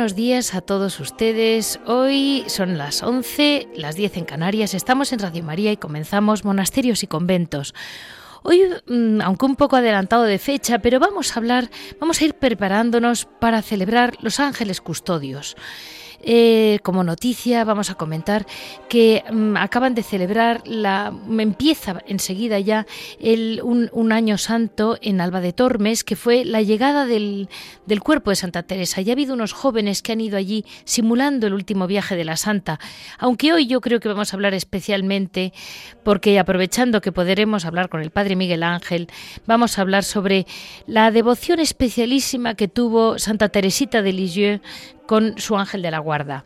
Buenos días a todos ustedes. Hoy son las 11, las 10 en Canarias. Estamos en Radio María y comenzamos Monasterios y Conventos. Hoy, mm, aunque un poco adelantado de fecha, pero vamos a hablar, vamos a ir preparándonos para celebrar los ángeles custodios. Eh, como noticia vamos a comentar que mm, acaban de celebrar la empieza enseguida ya el, un, año santo en Alba de Tormes que fue la llegada del, del cuerpo de Santa Teresa. Ya ha habido unos jóvenes que han ido allí simulando el último viaje de la Santa. Aunque hoy yo creo que vamos a hablar especialmente porque aprovechando que podremos hablar con el Padre Miguel Ángel, vamos a hablar sobre la devoción especialísima que tuvo Santa Teresita de Lisieux con su ángel de la guarda.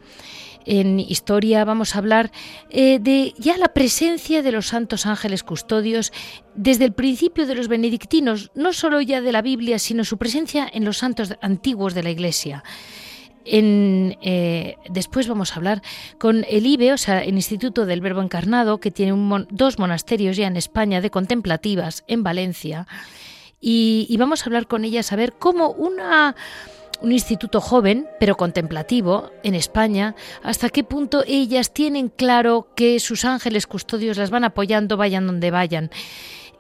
En historia vamos a hablar eh, de ya la presencia de los santos ángeles custodios desde el principio de los benedictinos, no solo ya de la Biblia, sino su presencia en los santos antiguos de la Iglesia. En, eh, después vamos a hablar con el IBE, o sea, el Instituto del Verbo Encarnado, que tiene dos monasterios ya en España de contemplativas en Valencia. Y, y vamos a hablar con ellas a ver cómo una un instituto joven, pero contemplativo, en España, hasta qué punto ellas tienen claro que sus ángeles custodios las van apoyando, vayan donde vayan.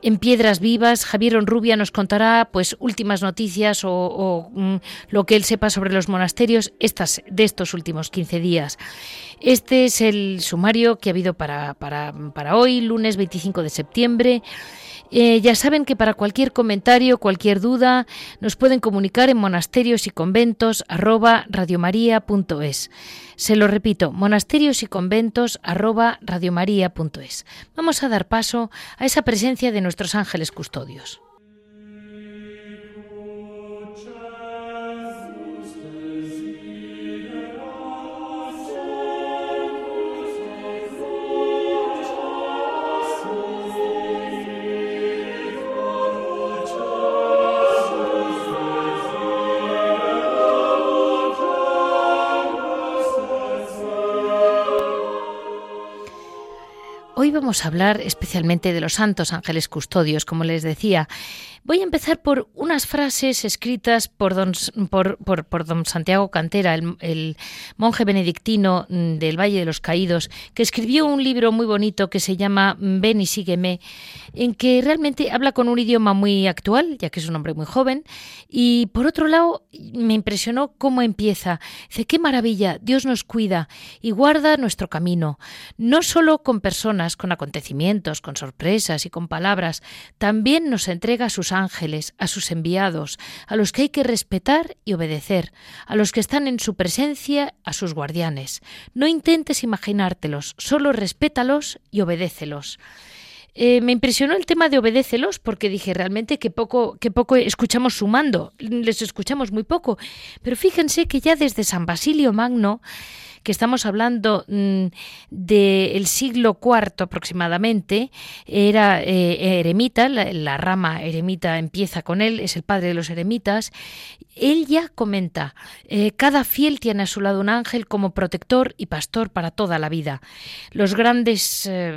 En Piedras Vivas, Javier Onrubia nos contará pues últimas noticias o, mm, lo que él sepa sobre los monasterios estas, de estos últimos 15 días. Este es el sumario que ha habido para, para, para hoy, lunes 25 de septiembre. Eh, ya saben que para cualquier comentario, cualquier duda, nos pueden comunicar en monasterios y conventos arroba. Se lo repito, monasterios y conventos arroba. Vamos a dar paso a esa presencia de nuestros ángeles custodios. A hablar especialmente de los santos ángeles custodios, como les decía. Voy a empezar por unas frases escritas por don, por, don Santiago Cantera, el, monje benedictino mm, del Valle de los Caídos, que escribió un libro muy bonito que se llama Ven y sígueme, en que realmente habla con un idioma muy actual, ya que es un hombre muy joven, y por otro lado me impresionó cómo empieza. Dice, qué maravilla, Dios nos cuida y guarda nuestro camino, no solo con personas, con acontecimientos, con sorpresas y con palabras, también nos entrega sus ángeles, a sus enviados, a los que hay que respetar y obedecer, a los que están en su presencia, a sus guardianes. No intentes imaginártelos, solo respétalos y obedécelos. Eh, me impresionó el tema de obedécelos porque dije realmente que poco, que poco escuchamos sumando, les escuchamos muy poco. Pero fíjense que ya desde San Basilio Magno que estamos hablando mm, del siglo IV aproximadamente, era eh, eremita, la, rama eremita empieza con él, es el padre de los eremitas, él ya comenta, eh, cada fiel tiene a su lado un ángel como protector y pastor para toda la vida. Los grandes eh,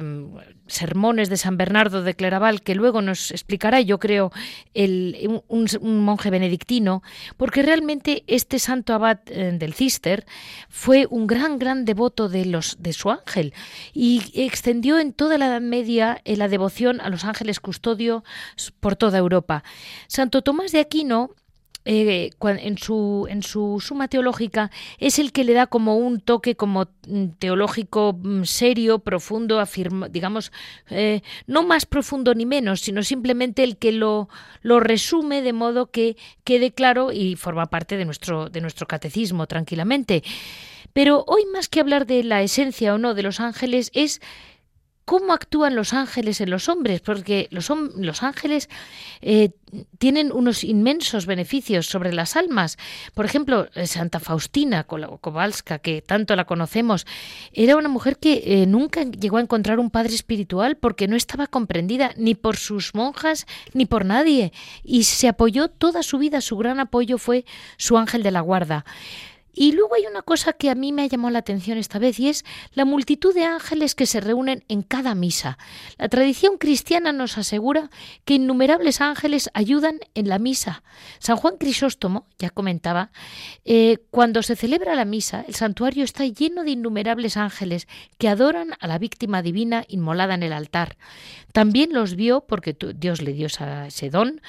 sermones de San Bernardo de Claraval, que luego nos explicará, yo creo, el, un, monje benedictino, porque realmente este santo abad del Cister fue un gran, gran devoto de, los, de su ángel y extendió en toda la Edad Media eh, la devoción a los ángeles custodio por toda Europa. Santo Tomás de Aquino eh, en, su, en su suma teológica es el que le da como un toque como mm, teológico mm, serio, profundo, afirma, digamos, eh, no más profundo ni menos, sino simplemente el que lo, lo resume de modo que quede claro y forma parte de nuestro, de nuestro catecismo tranquilamente. Pero hoy más que hablar de la esencia o no de los ángeles es cómo actúan los ángeles en los hombres, porque los, ángeles eh, tienen unos inmensos beneficios sobre las almas. Por ejemplo, eh, Santa Faustina Kowalska, que tanto la conocemos, era una mujer que eh, nunca llegó a encontrar un padre espiritual porque no estaba comprendida ni por sus monjas ni por nadie, y se apoyó toda su vida, su gran apoyo fue su ángel de la guarda. Y luego hay una cosa que a mí me ha llamado la atención esta vez y es la multitud de ángeles que se reúnen en cada misa. La tradición cristiana nos asegura que innumerables ángeles ayudan en la misa. San Juan Crisóstomo ya comentaba, eh, cuando se celebra la misa, el santuario está lleno de innumerables ángeles que adoran a la víctima divina inmolada en el altar. También los vio, porque Dios le dio ese don,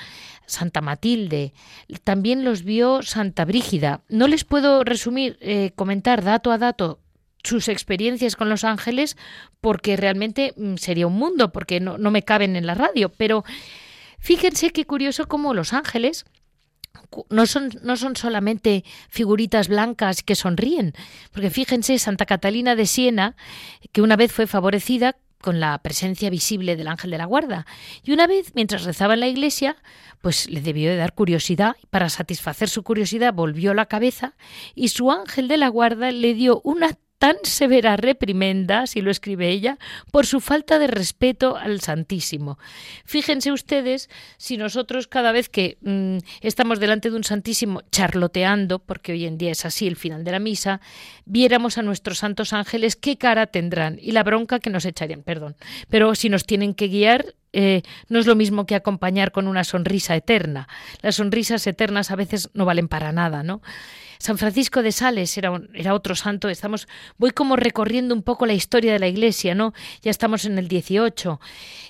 Santa Matilde, también los vio Santa Brígida. No les puedo resumir, eh, comentar dato a dato sus experiencias con los ángeles porque realmente mm, sería un mundo, porque no, no me caben en la radio, pero fíjense qué curioso cómo los ángeles no son, no son solamente figuritas blancas que sonríen, porque fíjense, Santa Catalina de Siena, que una vez fue favorecida con la presencia visible del ángel de la guarda. Y una vez, mientras rezaba en la iglesia, pues le debió de dar curiosidad. Para satisfacer su curiosidad, volvió la cabeza y su ángel de la guarda le dio una tan severa reprimenda, si lo escribe ella, por su falta de respeto al Santísimo. Fíjense ustedes si nosotros cada vez que mm, estamos delante de un Santísimo charloteando, porque hoy en día es así el final de la misa, viéramos a nuestros santos ángeles qué cara tendrán y la bronca que nos echarían, perdón. Pero si nos tienen que guiar, eh, no es lo mismo que acompañar con una sonrisa eterna. Las sonrisas eternas a veces no valen para nada, ¿no? San Francisco de Sales era, era otro santo. Estamos, voy como recorriendo un poco la historia de la Iglesia, ¿no? Ya estamos en el 18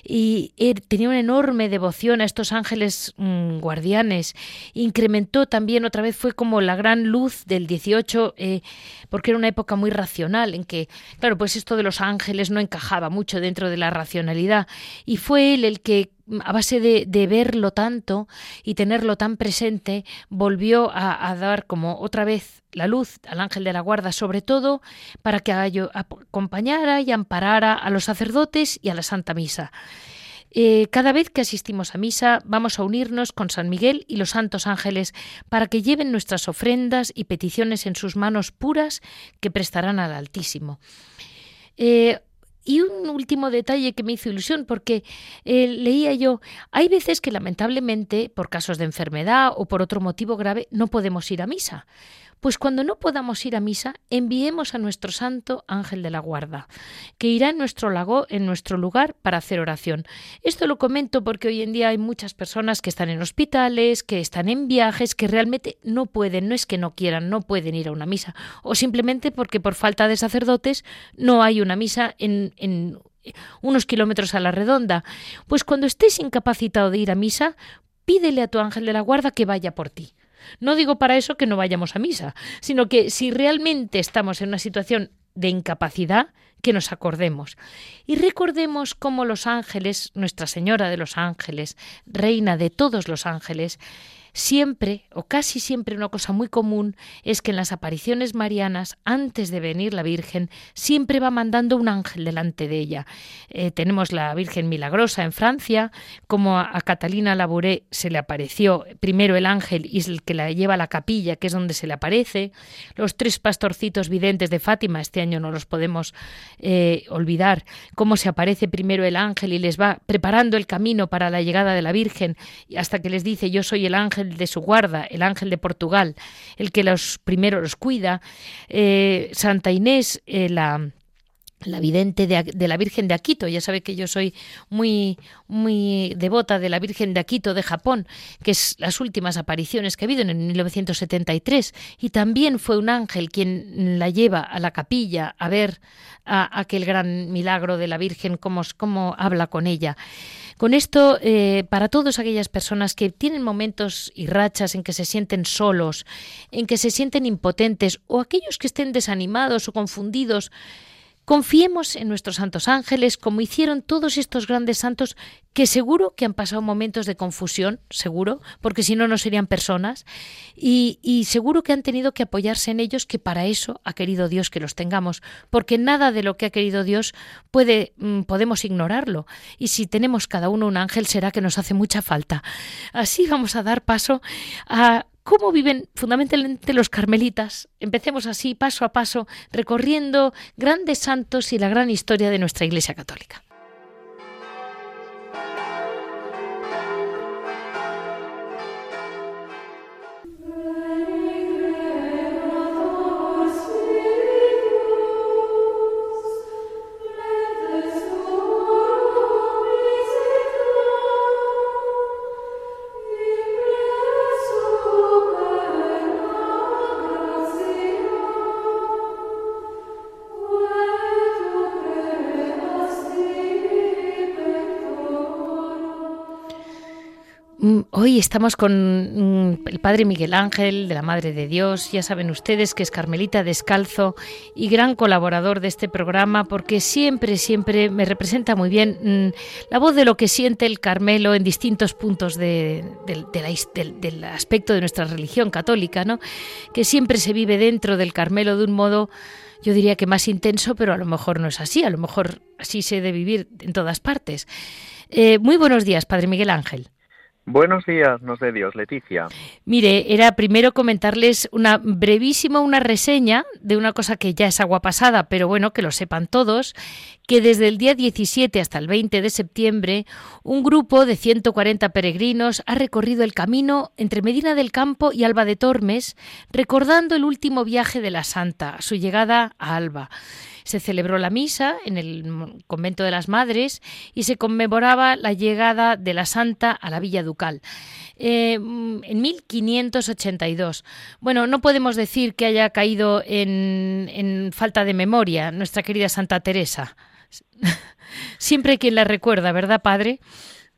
y tenía una enorme devoción a estos ángeles mm, guardianes. Incrementó también otra vez fue como la gran luz del 18 eh, porque era una época muy racional en que, claro, pues esto de los ángeles no encajaba mucho dentro de la racionalidad y fue él el que a base de, verlo tanto y tenerlo tan presente, volvió a, dar como otra vez la luz al ángel de la guarda, sobre todo para que acompañara y amparara a los sacerdotes y a la Santa Misa. Eh, cada vez que asistimos a misa vamos a unirnos con San Miguel y los santos ángeles para que lleven nuestras ofrendas y peticiones en sus manos puras que prestarán al Altísimo. Eh, y un último detalle que me hizo ilusión, porque eh, leía yo, hay veces que lamentablemente, por casos de enfermedad o por otro motivo grave, no podemos ir a misa. Pues cuando no podamos ir a misa, enviemos a nuestro santo ángel de la guarda, que irá en nuestro lago, en nuestro lugar, para hacer oración. Esto lo comento porque hoy en día hay muchas personas que están en hospitales, que están en viajes, que realmente no pueden, no es que no quieran, no pueden ir a una misa, o simplemente porque por falta de sacerdotes no hay una misa en, en unos kilómetros a la redonda. Pues cuando estés incapacitado de ir a misa, pídele a tu ángel de la guarda que vaya por ti. No digo para eso que no vayamos a misa, sino que si realmente estamos en una situación de incapacidad, que nos acordemos. Y recordemos cómo los ángeles, Nuestra Señora de los Ángeles, Reina de todos los ángeles, Siempre, o casi siempre, una cosa muy común es que en las apariciones marianas, antes de venir la Virgen, siempre va mandando un ángel delante de ella. Eh, tenemos la Virgen Milagrosa en Francia, como a, Catalina Labouré se le apareció primero el ángel y es el que la lleva a la capilla, que es donde se le aparece. Los tres pastorcitos videntes de Fátima, este año no los podemos eh, olvidar, cómo se aparece primero el ángel y les va preparando el camino para la llegada de la Virgen, hasta que les dice yo soy el ángel de su guarda, el ángel de Portugal, el que los primero los cuida, eh, Santa Inés, eh, la la vidente de, la Virgen de Akito. Ya sabe que yo soy muy, muy devota de la Virgen de Akito de Japón, que es las últimas apariciones que ha habido en 1973. Y también fue un ángel quien la lleva a la capilla a ver a, aquel gran milagro de la Virgen, cómo, cómo habla con ella. Con esto, eh, para todas aquellas personas que tienen momentos y rachas en que se sienten solos, en que se sienten impotentes, o aquellos que estén desanimados o confundidos, Confiemos en nuestros santos ángeles como hicieron todos estos grandes santos que seguro que han pasado momentos de confusión, seguro, porque si no, no serían personas, y, y, seguro que han tenido que apoyarse en ellos, que para eso ha querido Dios que los tengamos, porque nada de lo que ha querido Dios puede, mm, podemos ignorarlo, y si tenemos cada uno un ángel será que nos hace mucha falta. Así vamos a dar paso a cómo viven fundamentalmente los carmelitas. Empecemos así, paso a paso, recorriendo grandes santos y la gran historia de nuestra Iglesia Católica. Estamos con mm, el Padre Miguel Ángel de la Madre de Dios. Ya saben ustedes que es Carmelita Descalzo y gran colaborador de este programa porque siempre, siempre me representa muy bien mm, la voz de lo que siente el Carmelo en distintos puntos del aspecto de nuestra religión católica, ¿no? que siempre se vive dentro del Carmelo de un modo yo diría que más intenso, pero a lo mejor no es así, a lo mejor así se debe vivir en todas partes. Eh, muy buenos días, Padre Miguel Ángel. Buenos días, nos de Dios, Leticia. Mire, era primero comentarles una brevísima una reseña de una cosa que ya es agua pasada, pero bueno, que lo sepan todos, que desde el día 17 hasta el 20 de septiembre, un grupo de 140 peregrinos ha recorrido el camino entre Medina del Campo y Alba de Tormes, recordando el último viaje de la Santa, su llegada a Alba se celebró la misa en el convento de las Madres y se conmemoraba la llegada de la Santa a la Villa Ducal. Eh, en 1582. Bueno, no podemos decir que haya caído en, en falta de memoria nuestra querida Santa Teresa. Siempre hay quien la recuerda, ¿verdad, padre?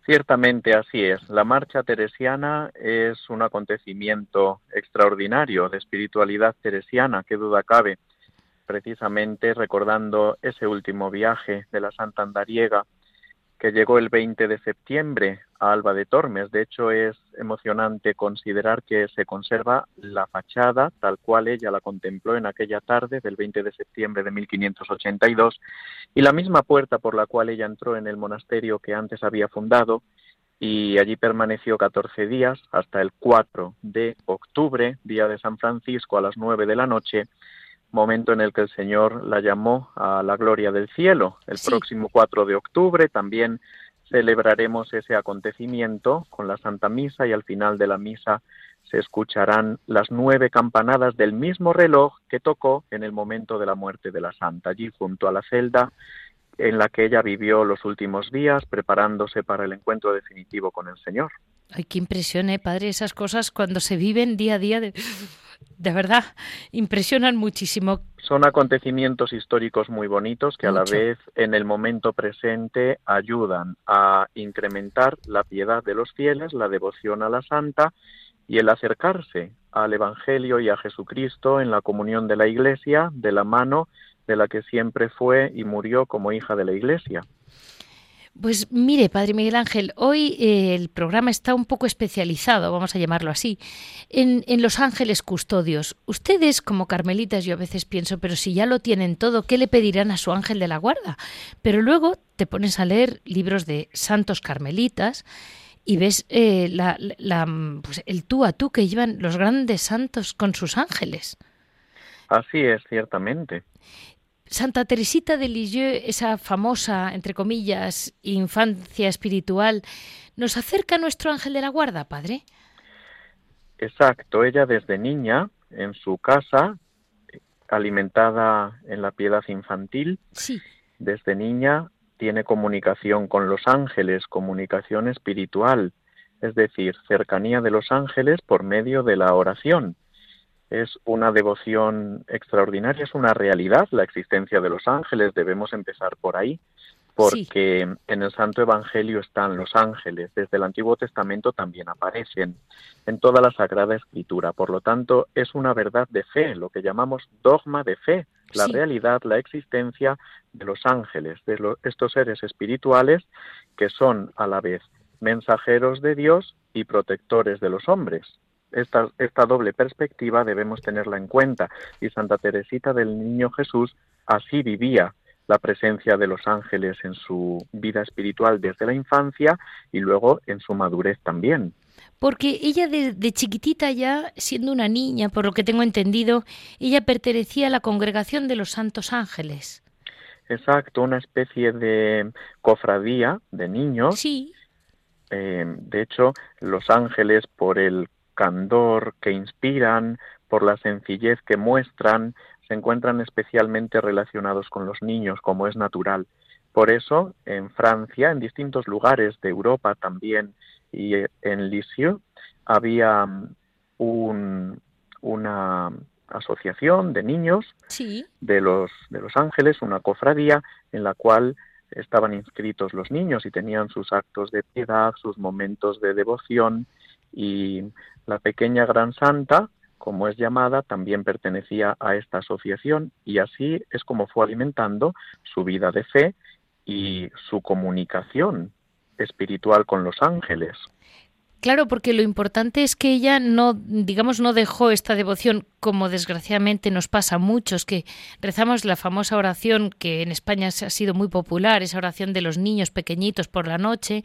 Ciertamente así es. La marcha teresiana es un acontecimiento extraordinario de espiritualidad teresiana, qué duda cabe precisamente recordando ese último viaje de la Santa Andariega que llegó el 20 de septiembre a Alba de Tormes. De hecho, es emocionante considerar que se conserva la fachada tal cual ella la contempló en aquella tarde del 20 de septiembre de 1582 y la misma puerta por la cual ella entró en el monasterio que antes había fundado y allí permaneció 14 días hasta el 4 de octubre, día de San Francisco, a las 9 de la noche, momento en el que el Señor la llamó a la gloria del cielo. El próximo 4 de octubre también celebraremos ese acontecimiento con la Santa Misa y al final de la misa se escucharán las nueve campanadas del mismo reloj que tocó en el momento de la muerte de la Santa, allí junto a la celda en la que ella vivió los últimos días preparándose para el encuentro definitivo con el Señor. Ay, qué impresión, ¿eh, padre, esas cosas cuando se viven día a día de de verdad impresionan muchísimo. Son acontecimientos históricos muy bonitos que a la vez en el momento presente ayudan a incrementar la piedad de los fieles, la devoción a la santa y el acercarse al Evangelio y a Jesucristo en la comunión de la Iglesia de la mano de la que siempre fue y murió como hija de la Iglesia. Pues mire, Padre Miguel Ángel, hoy eh, el programa está un poco especializado, vamos a llamarlo así, en, los ángeles custodios. Ustedes, como carmelitas, yo a veces pienso, pero si ya lo tienen todo, ¿qué le pedirán a su ángel de la guarda? Pero luego te pones a leer libros de santos carmelitas y ves eh, la, pues el tú a tú que llevan los grandes santos con sus ángeles. Así es, ciertamente. Santa Teresita de Lisieux, esa famosa, entre comillas, infancia espiritual, ¿nos acerca a nuestro ángel de la guarda, padre? Exacto, ella desde niña, en su casa, alimentada en la piedad infantil, sí. desde niña tiene comunicación con los ángeles, comunicación espiritual, es decir, cercanía de los ángeles por medio de la oración es una devoción extraordinaria, es una realidad la existencia de los ángeles, debemos empezar por ahí, porque en el Santo Evangelio están los ángeles, desde el Antiguo Testamento también aparecen en toda la Sagrada Escritura, por lo tanto es una verdad de fe, lo que llamamos dogma de fe, la realidad, la existencia de los ángeles, de estos seres espirituales que son a la vez mensajeros de Dios y protectores de los hombres. Esta, esta doble perspectiva debemos tenerla en cuenta y Santa Teresita del Niño Jesús así vivía la presencia de los ángeles en su vida espiritual desde la infancia y luego en su madurez también. Porque ella de, chiquitita ya, siendo una niña, por lo que tengo entendido, ella pertenecía a la congregación de los santos ángeles. Exacto, una especie de cofradía de niños. Sí. Eh, de hecho, los ángeles, por el candor que inspiran, por la sencillez que muestran, se encuentran especialmente relacionados con los niños, como es natural. Por eso, en Francia, en distintos lugares de Europa también y en Lisieux, había mm, una asociación de niños de, los, de los ángeles, una cofradía en la cual estaban inscritos los niños y tenían sus actos de piedad, sus momentos de devoción y la pequeña gran santa, como es llamada, también pertenecía a esta asociación y así es como fue alimentando su vida de fe y su comunicación espiritual con los ángeles. Claro, porque lo importante es que ella no, digamos, no dejó esta devoción como desgraciadamente nos pasa a muchos, que rezamos la famosa oración que en España ha sido muy popular, esa oración de los niños pequeñitos por la noche,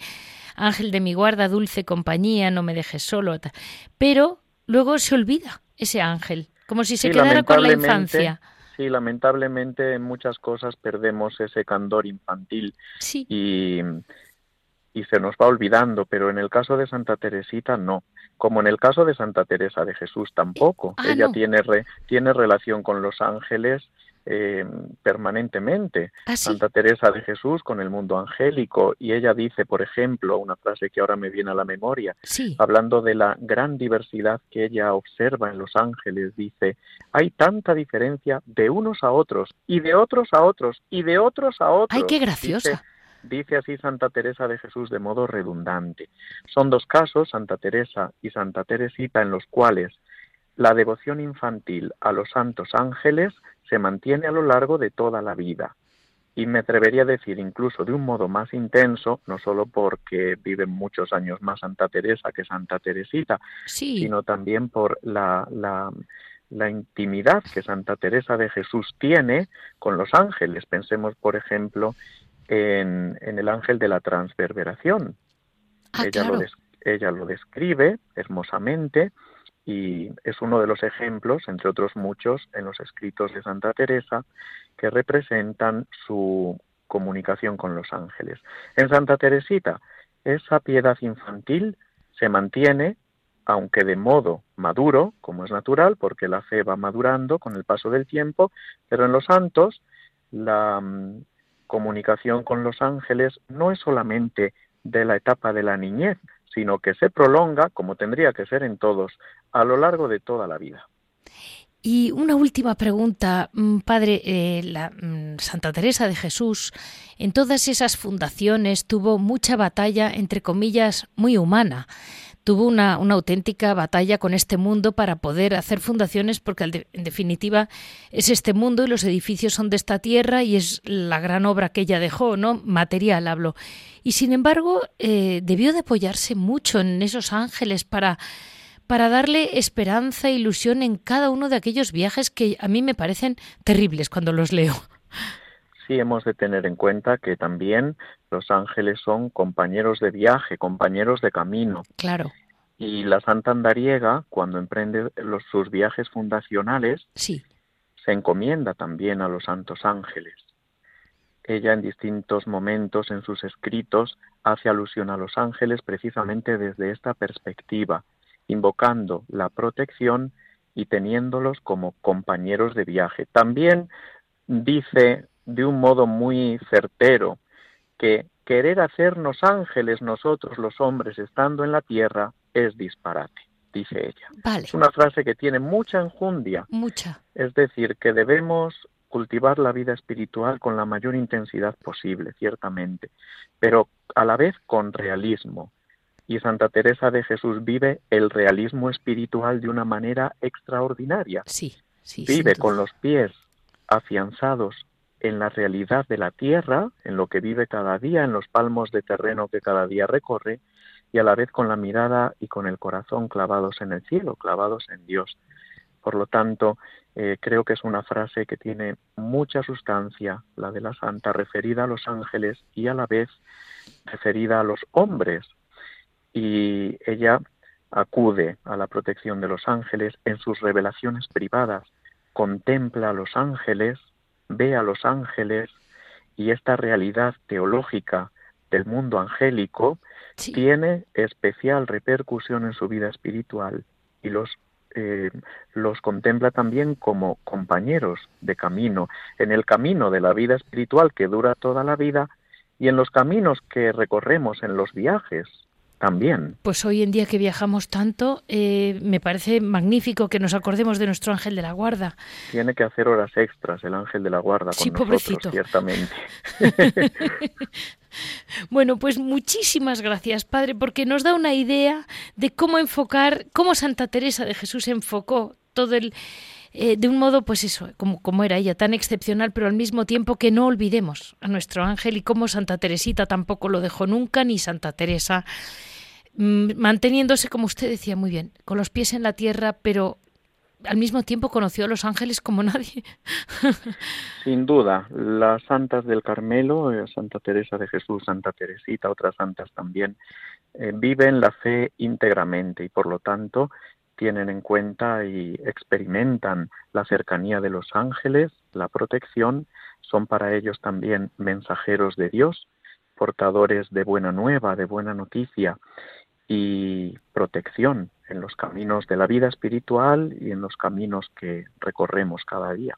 Ángel de mi guarda, dulce compañía, no me dejes solo. Pero luego se olvida ese ángel, como si se quedara con la infancia. Sí, lamentablemente en muchas cosas perdemos ese candor infantil. Sí. Y y se nos va olvidando, pero en el caso de Santa Teresita no, como en el caso de Santa Teresa de Jesús tampoco. Ah, Ella tiene, tiene relación con los ángeles eh, permanentemente. ¿Ah, Santa Teresa de Jesús con el mundo angélico y ella dice, por ejemplo, una frase que ahora me viene a la memoria, hablando de la gran diversidad que ella observa en los ángeles, dice, hay tanta diferencia de unos a otros y de otros a otros y de otros a otros. ¡Ay, qué graciosa! Dice así Santa Teresa de Jesús de modo redundante. Son dos casos, Santa Teresa y Santa Teresita, en los cuales la devoción infantil a los santos ángeles se mantiene a lo largo de toda la vida. Y me atrevería a decir incluso de un modo más intenso, no solo porque viven muchos años más Santa Teresa que Santa Teresita, sino también por la, la, la intimidad que Santa Teresa de Jesús tiene con los ángeles. Pensemos, por ejemplo, en, el ángel de la transverberación. Ah, ella, lo ella lo describe hermosamente y es uno de los ejemplos, entre otros muchos, en los escritos de Santa Teresa que representan su comunicación con los ángeles. En Santa Teresita, esa piedad infantil se mantiene, aunque de modo maduro, como es natural, porque la fe va madurando con el paso del tiempo, pero en los santos la, comunicación con los ángeles no es solamente de la etapa de la niñez, sino que se prolonga, como tendría que ser en todos, a lo largo de toda la vida. Y una última pregunta, mm, padre. Eh, la, mm, Santa Teresa de Jesús, en todas esas fundaciones tuvo mucha batalla, entre comillas, muy humana tuvo una, auténtica batalla con este mundo para poder hacer fundaciones, porque en definitiva es este mundo y los edificios son de esta tierra y es la gran obra que ella dejó, ¿no? Material hablo. Y sin embargo, eh, debió de apoyarse mucho en esos ángeles para, para darle esperanza e ilusión en cada uno de aquellos viajes que a mí me parecen terribles cuando los leo sí hemos de tener en cuenta que también los ángeles son compañeros de viaje, compañeros de camino. Claro. Y la Santa Andariega, cuando emprende los, sus viajes fundacionales, sí. se encomienda también a los santos ángeles. Ella en distintos momentos en sus escritos hace alusión a los ángeles precisamente desde esta perspectiva, invocando la protección y teniéndolos como compañeros de viaje. También dice de un modo muy certero que querer hacernos ángeles nosotros los hombres estando en la tierra es disparate, dice ella. Es una frase que tiene mucha enjundia. Mucha. Es decir, que debemos cultivar la vida espiritual con la mayor intensidad posible, ciertamente, pero a la vez con realismo. Y Santa Teresa de Jesús vive el realismo espiritual de una manera extraordinaria. Sí, sí. Vive con los pies afianzados en la realidad de la tierra, en lo que vive cada día, en los palmos de terreno que cada día recorre, y a la vez con la mirada y con el corazón clavados en el cielo, clavados en Dios. Por lo tanto, eh, creo que es una frase que tiene mucha sustancia, la de la santa, referida a los ángeles y a la vez referida a los hombres. Y ella acude a la protección de los ángeles en sus revelaciones privadas, contempla a los ángeles, ve a los ángeles y esta realidad teológica del mundo angélico tiene especial repercusión en su vida espiritual y los eh, los contempla también como compañeros de camino, en el camino de la vida espiritual que dura toda la vida y en los caminos que recorremos en los viajes también. Pues hoy en día que viajamos tanto, eh, me parece magnífico que nos acordemos de nuestro ángel de la guarda. Tiene que hacer horas extras el ángel de la guarda con nosotros, ciertamente. bueno, pues muchísimas gracias, Padre, porque nos da una idea de cómo enfocar, cómo Santa Teresa de Jesús enfocó todo el eh, de un modo, pues eso, como, como era ella, tan excepcional, pero al mismo tiempo que no olvidemos a nuestro ángel y cómo Santa Teresita tampoco lo dejó nunca, ni Santa Teresa, mm, manteniéndose, como usted decía muy bien, con los pies en la tierra, pero al mismo tiempo conoció a los ángeles como nadie. Sin duda, las santas del Carmelo, eh, Santa Teresa de Jesús, Santa Teresita, otras santas también, eh, viven la fe íntegramente y por lo tanto tienen en cuenta y experimentan la cercanía de los ángeles, la protección, son para ellos también mensajeros de Dios, portadores de buena nueva, de buena noticia y protección en los caminos de la vida espiritual y en los caminos que recorremos cada día.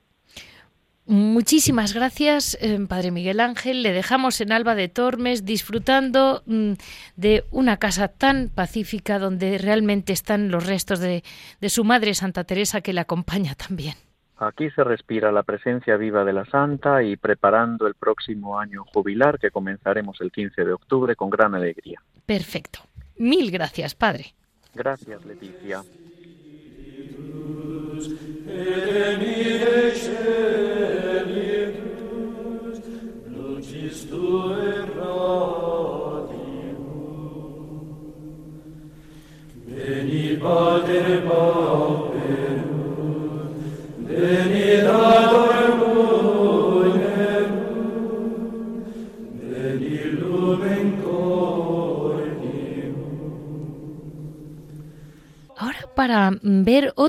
Muchísimas gracias, eh, Padre Miguel Ángel. Le dejamos en Alba de Tormes disfrutando mm, de una casa tan pacífica donde realmente están los restos de, de su madre Santa Teresa que le acompaña también. Aquí se respira la presencia viva de la Santa y preparando el próximo año jubilar que comenzaremos el 15 de octubre con gran alegría. Perfecto. Mil gracias, Padre. Gracias, Leticia.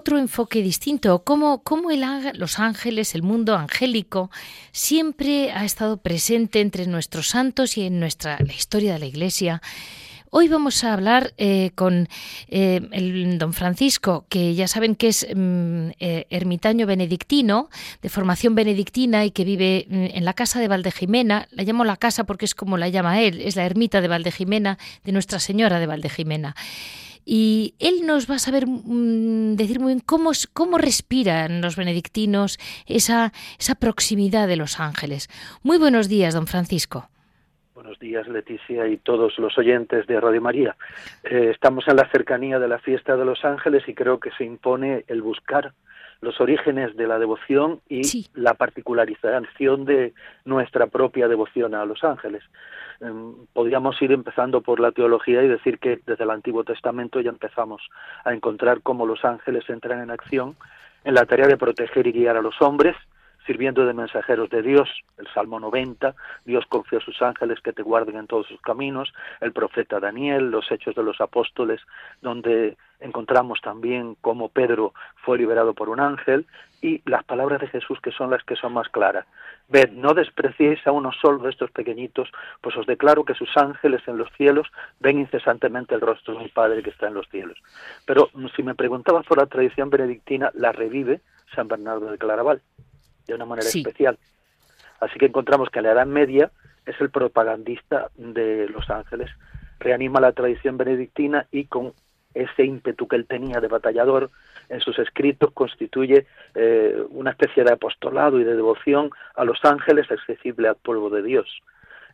Otro enfoque distinto, cómo, cómo el, los ángeles, el mundo angélico, siempre ha estado presente entre nuestros santos y en nuestra la historia de la Iglesia. Hoy vamos a hablar eh, con eh, el don Francisco, que ya saben que es mm, eh, ermitaño benedictino, de formación benedictina y que vive mm, en la casa de Valdejimena. La llamo la casa porque es como la llama él, es la ermita de Valdejimena, de Nuestra Señora de Valdejimena. Y él nos va a saber mm, decir muy bien cómo, cómo respiran los benedictinos esa, esa proximidad de los ángeles. Muy buenos días, don Francisco. Buenos días, Leticia y todos los oyentes de Radio María. Eh, estamos en la cercanía de la fiesta de los ángeles y creo que se impone el buscar los orígenes de la devoción y la particularización de nuestra propia devoción a los ángeles. Em, podríamos ir empezando por la teología y decir que desde el Antiguo Testamento ya empezamos a encontrar cómo los ángeles entran en acción en la tarea de proteger y guiar a los hombres, sirviendo de mensajeros de Dios, el Salmo 90, Dios confía a sus ángeles que te guarden en todos sus caminos, el profeta Daniel, los hechos de los apóstoles, donde encontramos también cómo Pedro fue liberado por un ángel, y las palabras de Jesús que son las que son más claras. Ved, no despreciéis a uno solo de estos pequeñitos, pues os declaro que sus ángeles en los cielos ven incesantemente el rostro de mi Padre que está en los cielos. Pero si me preguntabas por la tradición benedictina, la revive San Bernardo de Claraval de una manera especial. Así que encontramos que la Edad Media es el propagandista de Los Ángeles, reanima la tradición benedictina y con ese ímpetu que él tenía de batallador en sus escritos constituye eh, una especie de apostolado y de devoción a los ángeles accesible al pueblo de Dios.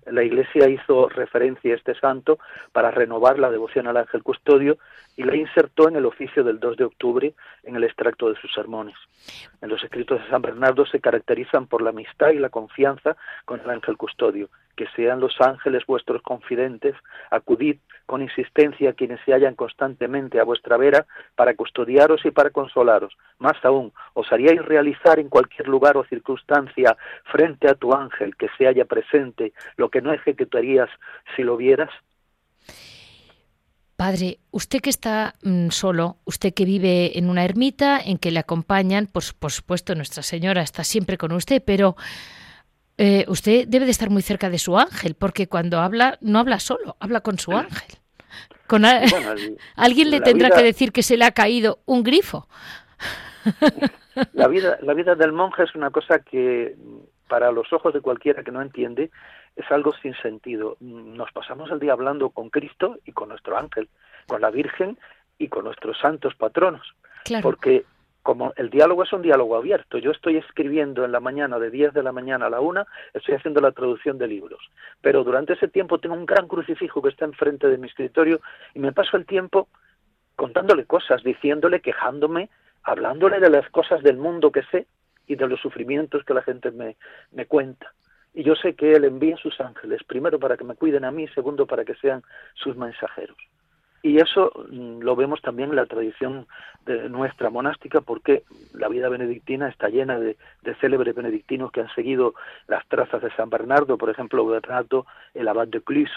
La Iglesia hizo referencia a este santo para renovar la devoción al ángel custodio y la insertó en el oficio del 2 de octubre en el extracto de sus sermones. En los escritos de San Bernardo se caracterizan por la amistad y la confianza con el ángel custodio. Que sean los ángeles vuestros confidentes, acudid con insistencia a quienes se hallan constantemente a vuestra vera para custodiaros y para consolaros. Más aún, os haríais realizar en cualquier lugar o circunstancia frente a tu ángel que se halla presente lo que no ejecutarías si lo vieras. Padre, usted que está mm, solo, usted que vive en una ermita en que le acompañan, pues por supuesto Nuestra Señora está siempre con usted, pero eh, usted debe de estar muy cerca de su ángel, porque cuando habla no habla solo, habla con su ángel. Con alguien le tendrá que decir que se le ha caído un grifo. La vida, la vida del monje es una cosa que para los ojos de cualquiera que no entiende es algo sin sentido. Nos pasamos el día hablando con Cristo y con nuestro ángel, con la Virgen y con nuestros santos patronos. Porque como el diálogo es un diálogo abierto, yo estoy escribiendo en la mañana, de 10 de la mañana a la 1, estoy haciendo la traducción de libros. Pero durante ese tiempo tengo un gran crucifijo que está enfrente de mi escritorio y me paso el tiempo contándole cosas, diciéndole, quejándome, hablándole de las cosas del mundo que sé y de los sufrimientos que la gente me, me cuenta. Y yo sé que Él envía sus ángeles, primero para que me cuiden a mí, segundo para que sean sus mensajeros. Y eso mm, lo vemos también en la tradición de nuestra monástica, porque la vida benedictina está llena de, célebres benedictinos que han seguido las trazas de San Bernardo, por ejemplo, Bernardo, el abad de Clus,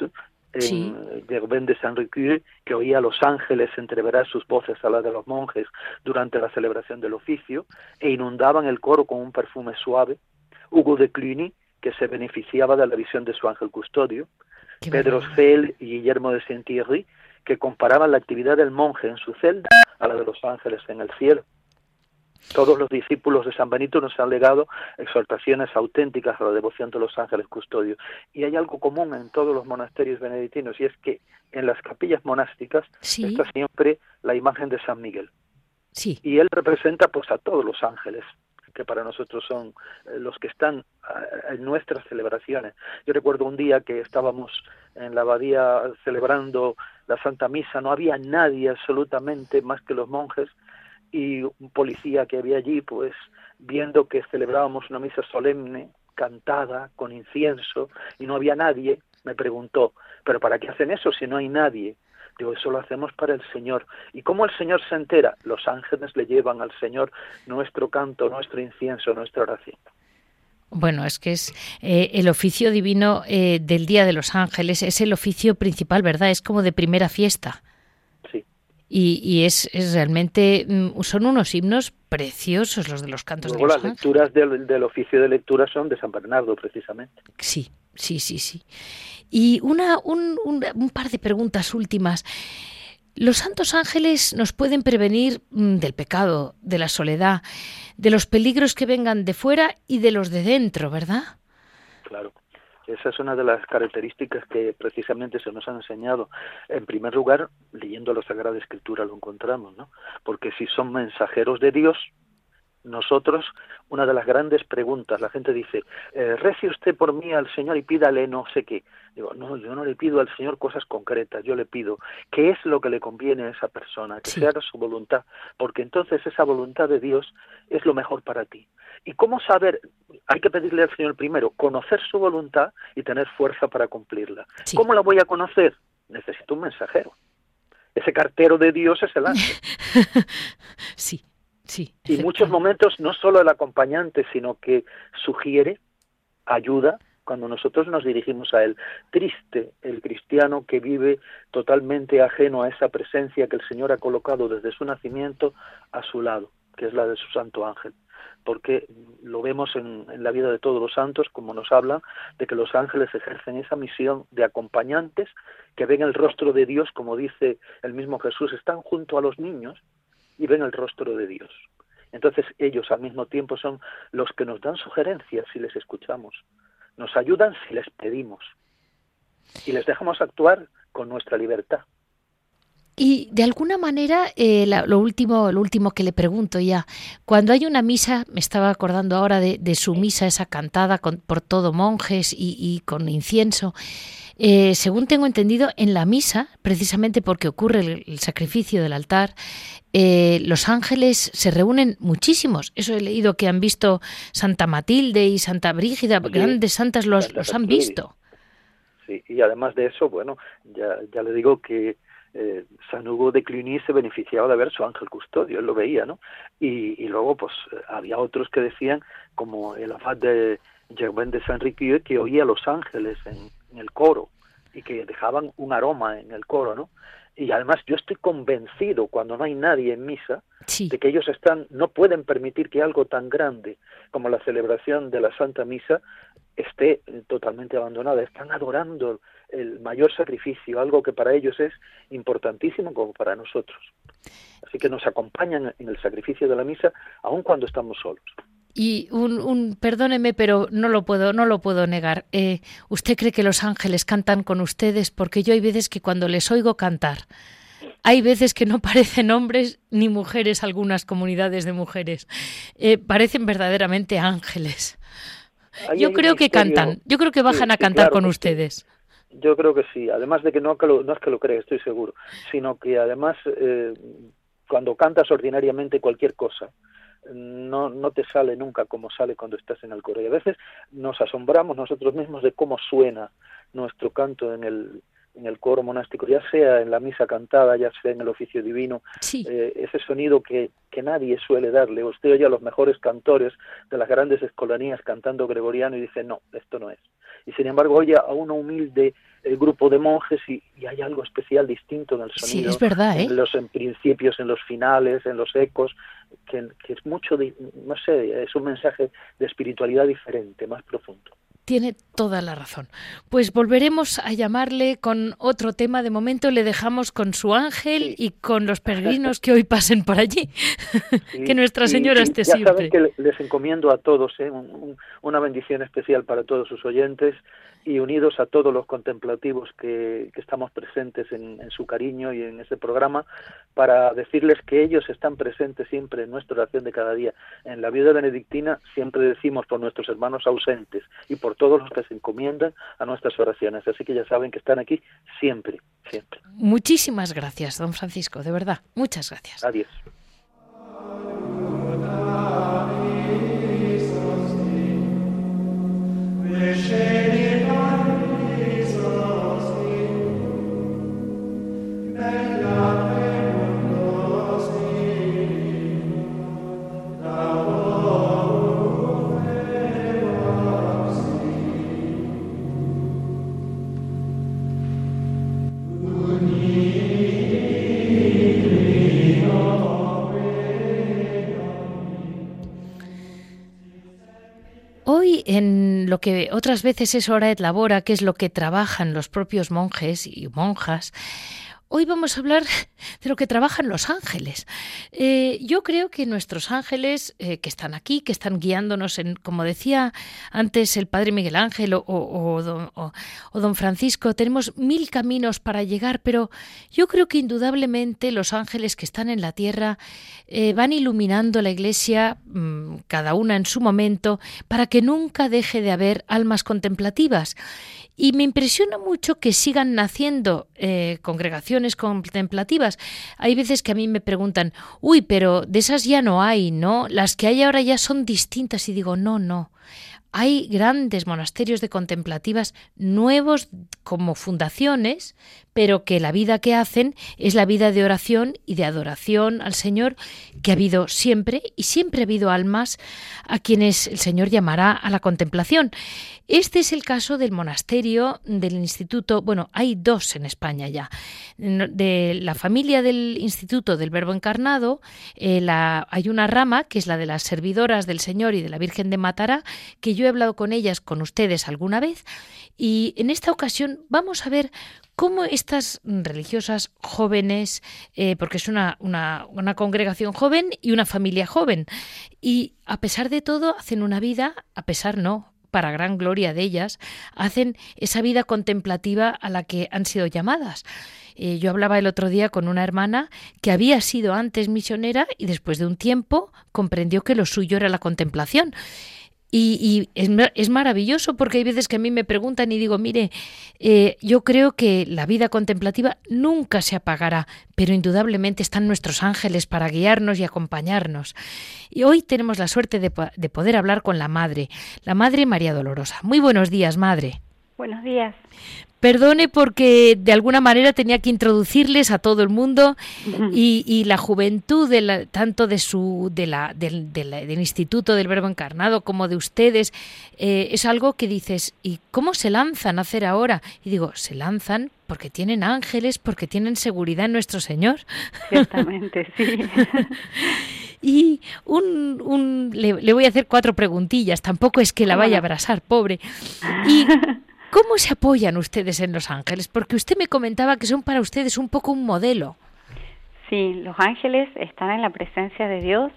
en Germain de Saint Ricuil, que oía a los ángeles entreverar sus voces a las de los monjes durante la celebración del oficio, e inundaban el coro con un perfume suave. Hugo de Cluny, que se beneficiaba de la visión de su ángel custodio, Pedro Cel y Guillermo de Saint-Thierry, que comparaban la actividad del monje en su celda a la de los ángeles en el cielo. Todos los discípulos de San Benito nos han legado exhortaciones auténticas a la devoción de los ángeles custodios. Y hay algo común en todos los monasterios benedictinos, y es que en las capillas monásticas está siempre la imagen de San Miguel. Sí. Y él representa pues a todos los ángeles que para nosotros son eh, los que están eh, en nuestras celebraciones. Yo recuerdo un día que estábamos en la abadía celebrando la Santa Misa, no había nadie absolutamente más que los monjes y un policía que había allí, pues viendo que celebrábamos una misa solemne, cantada, con incienso, y no había nadie, me preguntó, ¿pero para qué hacen eso si no hay nadie? Digo, eso lo hacemos para el Señor. ¿Y cómo el Señor se entera? Los ángeles le llevan al Señor nuestro canto, nuestro incienso, nuestra oración. Bueno, es que es eh, el oficio divino eh, del Día de los Ángeles, es el oficio principal, ¿verdad? Es como de primera fiesta. Sí. Y, es, es, realmente, mm, son unos himnos preciosos los de los cantos de los las lecturas del, del, oficio de lectura son de San Bernardo, precisamente. Sí, sí, sí, sí. Y una, un, un, par de preguntas últimas. Los santos ángeles nos pueden prevenir mm, del pecado, de la soledad, de los peligros que vengan de fuera y de los de dentro, ¿verdad? Claro. Esa es una de las características que precisamente se nos han enseñado. En primer lugar, leyendo la Sagrada Escritura lo encontramos, ¿no? Porque si son mensajeros de Dios, nosotros, una de las grandes preguntas, la gente dice, eh, rece usted por mí al Señor y pídale no sé qué. Digo, no, yo no le pido al Señor cosas concretas, yo le pido qué es lo que le conviene a esa persona, que se haga su voluntad, porque entonces esa voluntad de Dios es lo mejor para ti. ¿Y cómo saber? Hay que pedirle al Señor primero conocer su voluntad y tener fuerza para cumplirla. ¿Cómo la voy a conocer? Necesito un mensajero. Ese cartero de Dios es el ángel. sí. Sí, y en muchos momentos no solo el acompañante, sino que sugiere, ayuda cuando nosotros nos dirigimos a él. Triste el cristiano que vive totalmente ajeno a esa presencia que el Señor ha colocado desde su nacimiento a su lado, que es la de su santo ángel. Porque lo vemos en, en la vida de todos los santos, como nos habla, de que los ángeles ejercen esa misión de acompañantes que ven el rostro de Dios, como dice el mismo Jesús, están junto a los niños y ven el rostro de Dios. Entonces ellos al mismo tiempo son los que nos dan sugerencias si les escuchamos, nos ayudan si les pedimos y les dejamos actuar con nuestra libertad. Y de alguna manera, eh, lo, último, lo último que le pregunto ya, cuando hay una misa, me estaba acordando ahora de, su misa, esa cantada por todo monjes y, con incienso, eh, según tengo entendido, en la misa, precisamente porque ocurre el, sacrificio del altar, eh, los ángeles se reúnen muchísimos. Eso he leído que han visto Santa Matilde y Santa Brígida, grandes santas los, los han visto. Sí, y además de eso, bueno, ya, ya le digo que eh, San Hugo de Cluny se beneficiaba de ver su ángel custodio, él lo veía, ¿no? Y, luego, pues, había otros que decían, como el abad de Germain de Saint Riquier, que oía los ángeles en, el coro y que dejaban un aroma en el coro, ¿no? Y además yo estoy convencido cuando no hay nadie en misa de que ellos están no pueden permitir que algo tan grande como la celebración de la Santa Misa esté totalmente abandonada. Están adorando el mayor sacrificio, algo que para ellos es importantísimo como para nosotros. Así que nos acompañan en el sacrificio de la misa aun cuando estamos solos. Y un, un, perdóneme, pero no lo puedo, no lo puedo negar. Eh, ¿Usted cree que los ángeles cantan con ustedes? Porque yo hay veces que cuando les oigo cantar, hay veces que no parecen hombres ni mujeres, algunas comunidades de mujeres. Eh, parecen verdaderamente ángeles. yo creo que cantan, yo creo que bajan a cantar con ustedes. Yo creo que sí, además de que no, no es que lo cree, estoy seguro, sino que además eh, cuando cantas ordinariamente cualquier cosa, no, no te sale nunca como sale cuando estás en el coro. Y a veces nos asombramos nosotros mismos de cómo suena nuestro canto en el, en el coro monástico, ya sea en la misa cantada, ya sea en el oficio divino, eh, ese sonido que, que nadie suele darle. Usted oye a los mejores cantores de las grandes escolanías cantando gregoriano y dice, no, esto no es. Y sin embargo oye a uno humilde el grupo de monjes y, hay algo especial distinto en el sonido. Sí, es verdad, ¿eh? En los en principios, en los finales, en los ecos, que, que es mucho, de, no sé, es un mensaje de espiritualidad diferente, más profundo. Tiene toda la razón. Pues volveremos a llamarle con otro tema. De momento le dejamos con su ángel y con los peregrinos que hoy pasen por allí. que Nuestra Señora esté ya siempre. Saben que les encomiendo a todos ¿eh? una bendición especial para todos sus oyentes y unidos a todos los contemplativos que, estamos presentes en, su cariño y en este programa, para decirles que ellos están presentes siempre en nuestra oración de cada día. En la vida benedictina siempre decimos por nuestros hermanos ausentes y por todos los que se encomiendan a nuestras oraciones. Así que ya saben que están aquí siempre, siempre. Muchísimas gracias, don Francisco, de verdad. Muchas gracias. Adiós. En lo que otras veces es hora de labora, que es lo que trabajan los propios monjes y monjas, Hoy vamos a hablar de lo que trabajan los ángeles. Eh, yo creo que nuestros ángeles eh, que están aquí, que están guiándonos en, como decía antes el padre Miguel Ángel o, don, Francisco, tenemos mil caminos para llegar, pero yo creo que indudablemente los ángeles que están en la tierra eh, van iluminando la iglesia, mm, cada una en su momento, para que nunca deje de haber almas contemplativas. Y me impresiona mucho que sigan naciendo eh, congregaciones contemplativas. Hay veces que a mí me preguntan, uy, pero de esas ya no hay, ¿no? Las que hay ahora ya son distintas. Y digo, no, no. Hay grandes monasterios de contemplativas nuevos como fundaciones, pero que la vida que hacen es la vida de oración y de adoración al Señor que ha habido siempre y siempre ha habido almas a quienes el Señor llamará a la contemplación. Este es el caso del monasterio del Instituto, bueno, hay dos en España ya, de la familia del Instituto del Verbo Encarnado, eh, hay una rama que es la de las servidoras del Señor y de la Virgen de Matará, que yo he hablado con ellas, con ustedes alguna vez, y en esta ocasión vamos a ver cómo estas religiosas jóvenes, eh, porque es una, una, congregación joven y una familia joven, y a pesar de todo hacen una vida, a pesar no, para gran gloria de ellas, hacen esa vida contemplativa a la que han sido llamadas. Eh, yo hablaba el otro día con una hermana que había sido antes misionera y después de un tiempo comprendió que lo suyo era la contemplación. Y, es, maravilloso porque hay veces que a mí me preguntan y digo, mire, eh, yo creo que la vida contemplativa nunca se apagará, pero indudablemente están nuestros ángeles para guiarnos y acompañarnos. Y hoy tenemos la suerte de, de poder hablar con la Madre, la Madre María Dolorosa. Muy buenos días, Madre. Buenos días. Perdone porque de alguna manera tenía que introducirles a todo el mundo y, la juventud de tanto de su de la, del, del, Instituto del Verbo Encarnado como de ustedes eh, es algo que dices ¿y cómo se lanzan a hacer ahora? Y digo se lanzan porque tienen ángeles, porque tienen seguridad en nuestro Señor. Ciertamente, sí. y un, un le, le, voy a hacer cuatro preguntillas, tampoco es que la vaya a abrazar, pobre. Y ¿Cómo se apoyan ustedes en los ángeles? Porque usted me comentaba que son para ustedes un poco un modelo. Sí, los ángeles están en la presencia de Dios.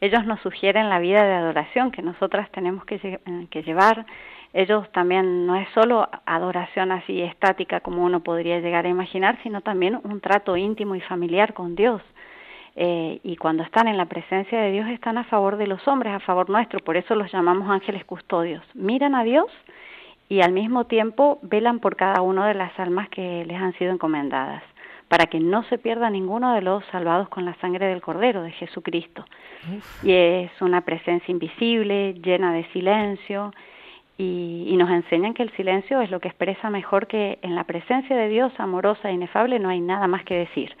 Ellos nos sugieren la vida de adoración que nosotras tenemos que, eh, llevar. Ellos también no es solo adoración así estática como uno podría llegar a imaginar, sino también un trato íntimo y familiar con Dios. Eh, y cuando están en la presencia de Dios están a favor de los hombres, a favor nuestro, por eso los llamamos ángeles custodios. Miran a Dios y al mismo tiempo velan por cada una de las almas que les han sido encomendadas, para que no se pierda ninguno de los salvados con la sangre del Cordero, de Jesucristo. Y es una presencia invisible, llena de silencio, y, y, nos enseñan que el silencio es lo que expresa mejor que en la presencia de Dios amorosa e inefable no hay nada más que decir.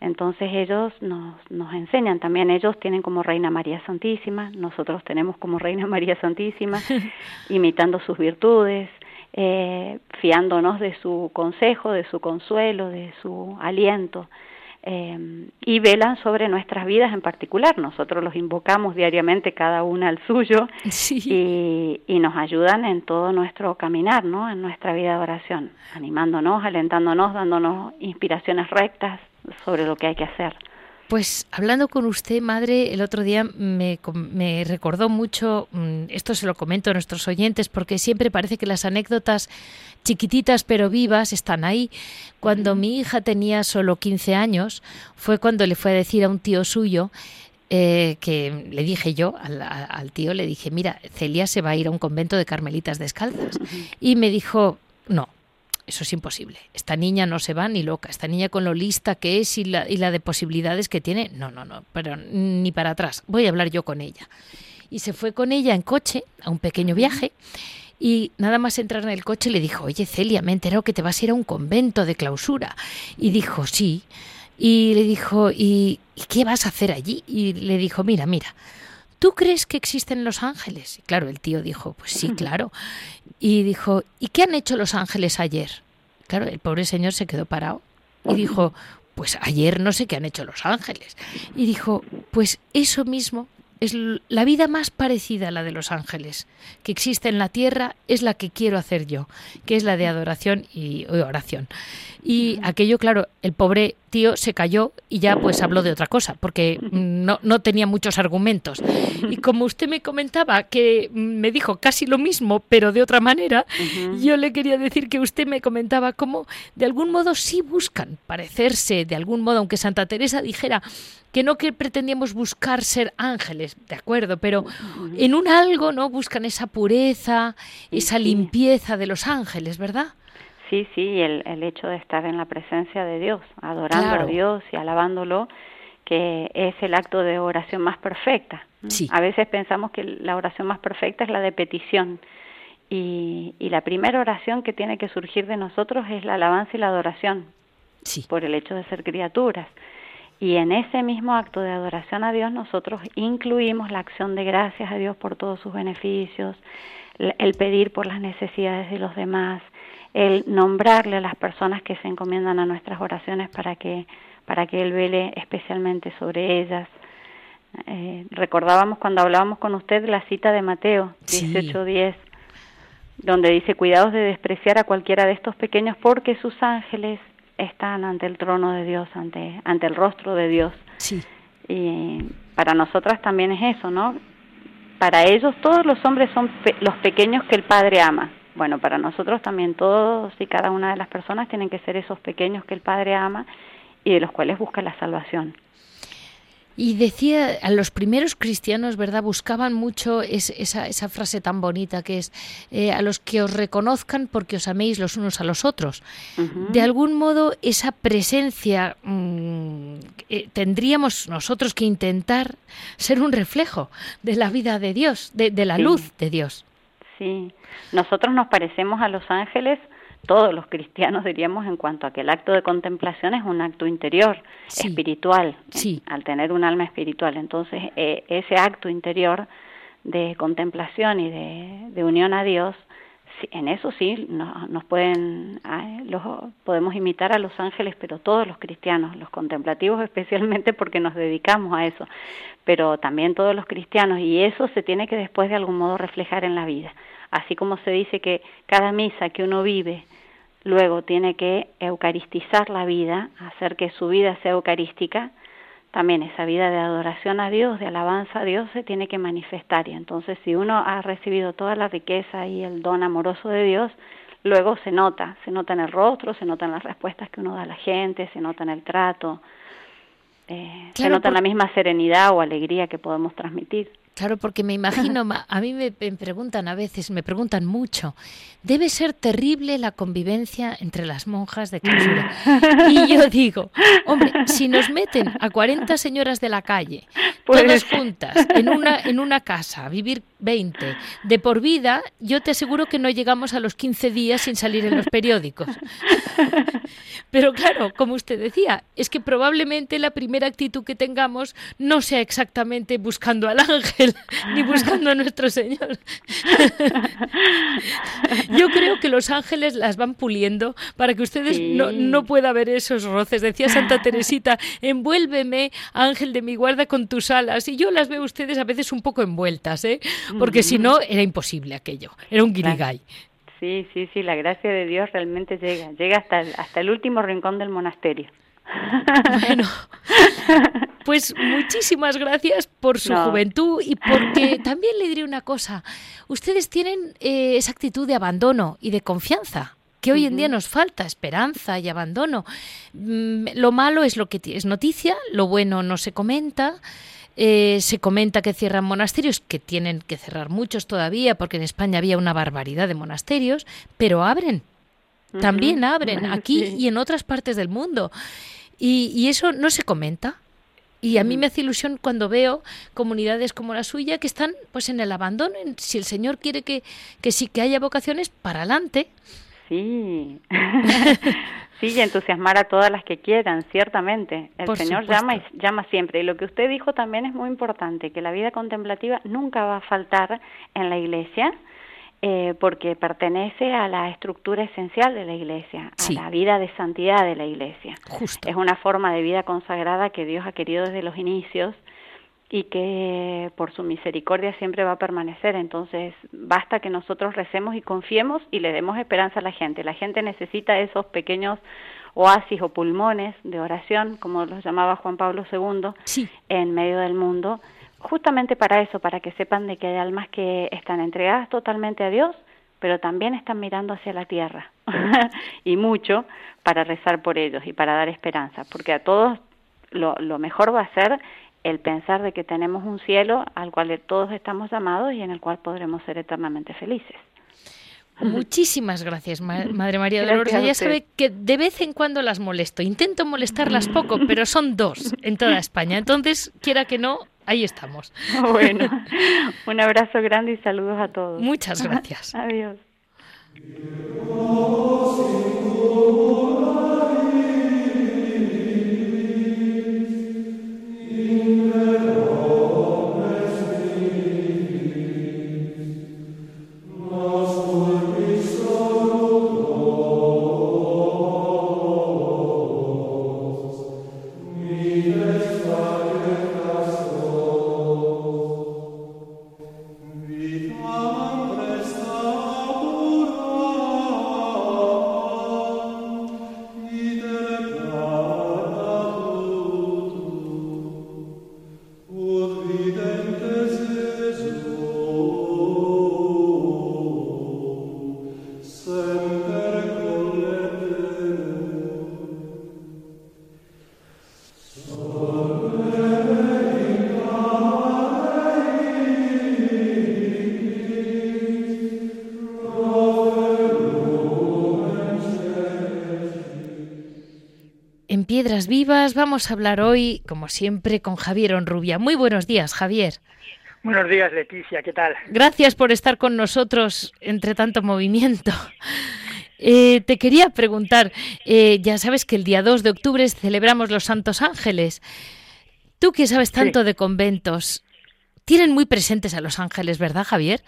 Entonces ellos nos, nos enseñan también, ellos tienen como Reina María Santísima, nosotros tenemos como Reina María Santísima, imitando sus virtudes, eh, fiándonos de su consejo, de su consuelo, de su aliento. Eh, y velan sobre nuestras vidas en particular. Nosotros los invocamos diariamente cada una al suyo y, y, nos ayudan en todo nuestro caminar, ¿no? en nuestra vida de oración, animándonos, alentándonos, dándonos inspiraciones rectas, sobre lo que hay que hacer. Pues hablando con usted, madre, el otro día me, me, recordó mucho, mm, esto se lo comento a nuestros oyentes, porque siempre parece que las anécdotas chiquititas pero vivas están ahí. Cuando mi hija tenía solo 15 años, fue cuando le fue a decir a un tío suyo, eh, que le dije yo al, al, tío, le dije, mira, Celia se va a ir a un convento de carmelitas descalzas. Y me dijo, no, eso es imposible. Esta niña no se va ni loca. Esta niña con lo lista que es y la, y la de posibilidades que tiene, no, no, no, pero ni para atrás. Voy a hablar yo con ella. Y se fue con ella en coche a un pequeño viaje. Y nada más entrar en el coche le dijo, oye Celia, me he enterado que te vas a ir a un convento de clausura. Y dijo, sí. Y le dijo, ¿y, ¿y qué vas a hacer allí? Y le dijo, mira, mira, ¿tú crees que existen los ángeles? Y claro, el tío dijo, pues sí, claro. Y dijo, ¿y qué han hecho los ángeles ayer? Claro, el pobre señor se quedó parado y dijo, pues ayer no sé qué han hecho los ángeles. Y dijo, pues eso mismo es la vida más parecida a la de los ángeles que existe en la tierra es la que quiero hacer yo, que es la de adoración y oración. Y aquello, claro, el pobre tío se cayó y ya pues habló de otra cosa, porque no, no tenía muchos argumentos. Y como usted me comentaba que me dijo casi lo mismo, pero de otra manera, yo le quería decir que usted me comentaba cómo de algún modo sí buscan parecerse, de algún modo, aunque Santa Teresa dijera que no que pretendíamos buscar ser ángeles, de acuerdo, pero en un algo, ¿no? Buscan esa pureza, esa limpieza de los ángeles, ¿verdad? Sí, sí, el, el hecho de estar en la presencia de Dios, adorando a Dios y alabándolo, que es el acto de oración más perfecta. A veces pensamos que la oración más perfecta es la de petición. Y, y, la primera oración que tiene que surgir de nosotros es la alabanza y la adoración, sí. por el hecho de ser criaturas. Y en ese mismo acto de adoración a Dios nosotros incluimos la acción de gracias a Dios por todos sus beneficios, el pedir por las necesidades de los demás, el nombrarle a las personas que se encomiendan a nuestras oraciones para que, para que Él vele especialmente sobre ellas. Eh, recordábamos cuando hablábamos con usted la cita de Mateo 18.10, donde dice, cuidados de despreciar a cualquiera de estos pequeños porque sus ángeles están ante el trono de Dios, ante, ante el rostro de Dios. Sí. Y para nosotras también es eso, ¿no? Para ellos todos los hombres son los pequeños que el Padre ama bueno, para nosotros también todos y cada una de las personas tienen que ser esos pequeños que el Padre ama y de los cuales busca la salvación. Y decía, a los primeros cristianos, ¿verdad? Buscaban mucho esa, esa, frase tan bonita que es, eh, a los que os reconozcan porque os améis los unos a los otros. De algún modo, esa presencia mm, eh, tendríamos nosotros que intentar ser un reflejo de la vida de Dios, de, la luz de Dios. Sí, nosotros nos parecemos a los ángeles todos los cristianos diríamos en cuanto a que el acto de contemplación es un acto interior, espiritual, al tener un alma espiritual. Entonces, eh, ese acto interior de contemplación y de, unión a Dios, en eso sí nos pueden, los, podemos imitar a los ángeles, pero todos los cristianos, los contemplativos especialmente porque nos dedicamos a eso, pero también todos los cristianos, y eso se tiene que después de algún modo reflejar en la vida. Así como se dice que cada misa que uno vive luego tiene que eucaristizar la vida, hacer que su vida sea eucarística, también esa vida de adoración a Dios, de alabanza a Dios, se tiene que manifestar. Y entonces si uno ha recibido toda la riqueza y el don amoroso de Dios, luego se nota, se nota en el rostro, se nota en las respuestas que uno da a la gente, se nota en el trato, eh, se nota en la misma serenidad o alegría que podemos transmitir. Claro, porque me imagino, a mí me preguntan a veces, me preguntan mucho, debe ser terrible la convivencia entre las monjas de clausura. Y yo digo, hombre, si nos meten a 40 señoras de la calle, todas juntas, en una, en una casa, a vivir 20, de por vida, yo te aseguro que no llegamos a los 15 días sin salir en los periódicos. Pero claro, como usted decía, es que probablemente la primera actitud que tengamos no sea exactamente buscando al ángel ni buscando a nuestro Señor. Yo creo que los ángeles las van puliendo para que ustedes no, no pueda ver esos roces. Decía Santa Teresita, envuélveme, ángel de mi guarda, con tus alas. Y yo las veo ustedes a veces un poco envueltas, ¿eh? porque si no era imposible aquello, era un guirigay. Sí, sí, sí, la gracia de Dios realmente llega, llega hasta hasta el último rincón del monasterio. Bueno, pues muchísimas gracias por su juventud y porque también le diré una cosa. Ustedes tienen eh, esa actitud de abandono y de confianza que hoy en día nos falta, esperanza y abandono. Mm, lo malo es lo que es noticia, lo bueno no se comenta. Eh, se comenta que cierran monasterios, que tienen que cerrar muchos todavía, porque en España había una barbaridad de monasterios, pero abren, también abren aquí y en otras partes del mundo. Y, eso no se comenta. Y a mí me hace ilusión cuando veo comunidades como la suya que están pues en el abandono. Si el Señor quiere que, que sí que haya vocaciones, para adelante. Sí. sí, y entusiasmar a todas las que quieran, ciertamente. El Señor llama y llama siempre. Y lo que usted dijo también es muy importante, que la vida contemplativa nunca va a faltar en la iglesia eh, porque pertenece a la estructura esencial de la Iglesia, a la vida de santidad de la Iglesia. Es una forma de vida consagrada que Dios ha querido desde los inicios y que por su misericordia siempre va a permanecer. Entonces, basta que nosotros recemos y confiemos y le demos esperanza a la gente. La gente necesita esos pequeños oasis o pulmones de oración, como los llamaba Juan Pablo II, en medio del mundo, justamente para eso, para que sepan de que hay almas que están entregadas totalmente a Dios, pero también están mirando hacia la tierra y mucho para rezar por ellos y para dar esperanza, porque a todos lo, lo mejor va a ser el pensar de que tenemos un cielo al cual todos estamos llamados y en el cual podremos ser eternamente felices. Muchísimas gracias, Madre María Dolores. Ya sabe que de vez en cuando las molesto. Intento molestarlas poco, pero son dos en toda España. Entonces, quiera que no, ahí estamos. Bueno, un abrazo grande y saludos a todos. Muchas gracias. Adiós. Vamos a hablar hoy, como siempre, con Javier Onrubia. Muy buenos días, Javier. Buenos días, Leticia, ¿qué tal? Gracias por estar con nosotros entre tanto movimiento. Eh, te quería preguntar, eh, ya sabes que el día 2 de octubre celebramos los Santos Ángeles. Tú que sabes tanto de conventos, tienen muy presentes a los ángeles, ¿verdad, Javier?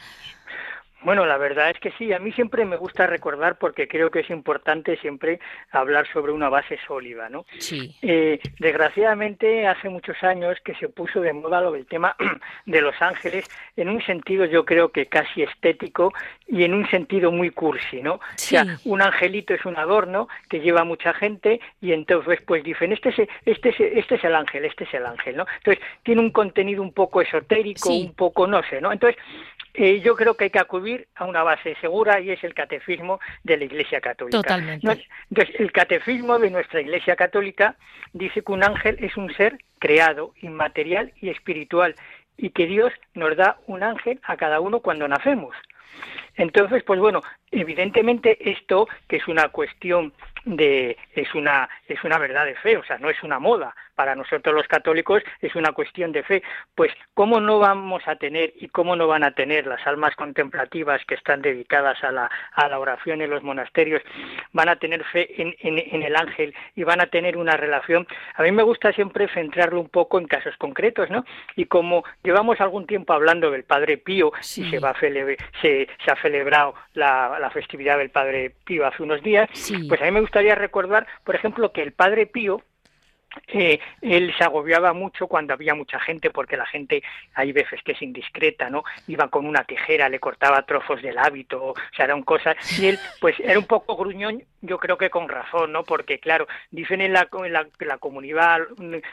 Bueno, la verdad es que sí, a mí siempre me gusta recordar porque creo que es importante siempre hablar sobre una base sólida, ¿no? Sí. Eh, desgraciadamente hace muchos años que se puso de moda lo del tema de los ángeles en un sentido yo creo que casi estético y en un sentido muy cursi, ¿no? Sí. O sea, un angelito es un adorno que lleva mucha gente y entonces pues dicen, este es, este es, este es el ángel, este es el ángel, ¿no? Entonces tiene un contenido un poco esotérico, Sí. un poco no sé, ¿no? Entonces eh, yo creo que hay que acudir a una base segura y es el catecismo de la Iglesia Católica. Totalmente. Entonces, el catecismo de nuestra Iglesia Católica dice que un ángel es un ser creado, inmaterial y espiritual, y que Dios nos da un ángel a cada uno cuando nacemos. Entonces, pues bueno, evidentemente esto que es una cuestión de es una es una verdad de fe, o sea, no es una moda. Para nosotros los católicos es una cuestión de fe. Pues cómo no vamos a tener y cómo no van a tener las almas contemplativas que están dedicadas a la a la oración en los monasterios, van a tener fe en, en, en el ángel y van a tener una relación. A mí me gusta siempre centrarlo un poco en casos concretos, ¿no? Y como llevamos algún tiempo hablando del Padre Pío Sí. y se va a se, se ha celebrado la, la festividad del Padre Pío hace unos días, Sí. pues a mí me gustaría recordar, por ejemplo, que el Padre Pío eh, él se agobiaba mucho cuando había mucha gente porque la gente hay veces que es indiscreta, ¿no? Iba con una tijera, le cortaba trozos del hábito, o sea, eran cosas y él pues era un poco gruñón, yo creo que con razón, ¿no? Porque claro, dicen en la, en la, la comunidad